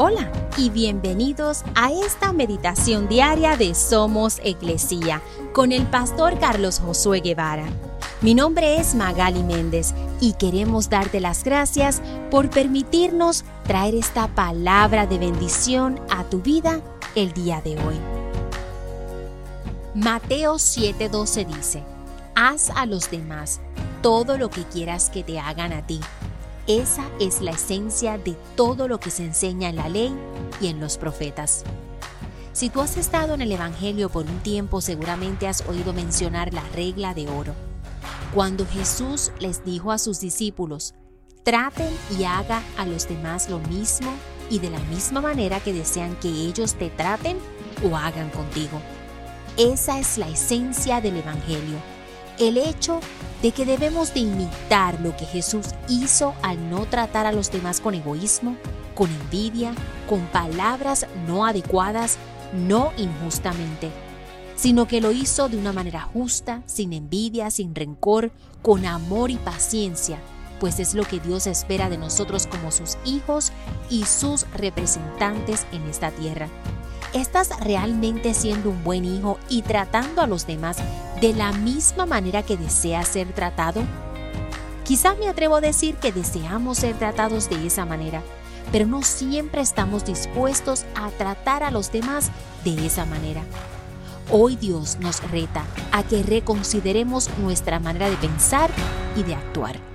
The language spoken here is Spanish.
Hola y bienvenidos a esta meditación diaria de Somos Iglesia con el pastor Carlos Josué Guevara. Mi nombre es Magali Méndez y queremos darte las gracias por permitirnos traer esta palabra de bendición a tu vida el día de hoy. Mateo 7:12 dice, Haz a los demás todo lo que quieras que te hagan a ti esa es la esencia de todo lo que se enseña en la ley y en los profetas. Si tú has estado en el Evangelio por un tiempo, seguramente has oído mencionar la regla de oro. Cuando Jesús les dijo a sus discípulos, traten y haga a los demás lo mismo y de la misma manera que desean que ellos te traten o hagan contigo. Esa es la esencia del Evangelio el hecho de que debemos de imitar lo que Jesús hizo al no tratar a los demás con egoísmo, con envidia, con palabras no adecuadas, no injustamente, sino que lo hizo de una manera justa, sin envidia, sin rencor, con amor y paciencia, pues es lo que Dios espera de nosotros como sus hijos y sus representantes en esta tierra. ¿Estás realmente siendo un buen hijo y tratando a los demás de la misma manera que deseas ser tratado? Quizá me atrevo a decir que deseamos ser tratados de esa manera, pero no siempre estamos dispuestos a tratar a los demás de esa manera. Hoy Dios nos reta a que reconsideremos nuestra manera de pensar y de actuar.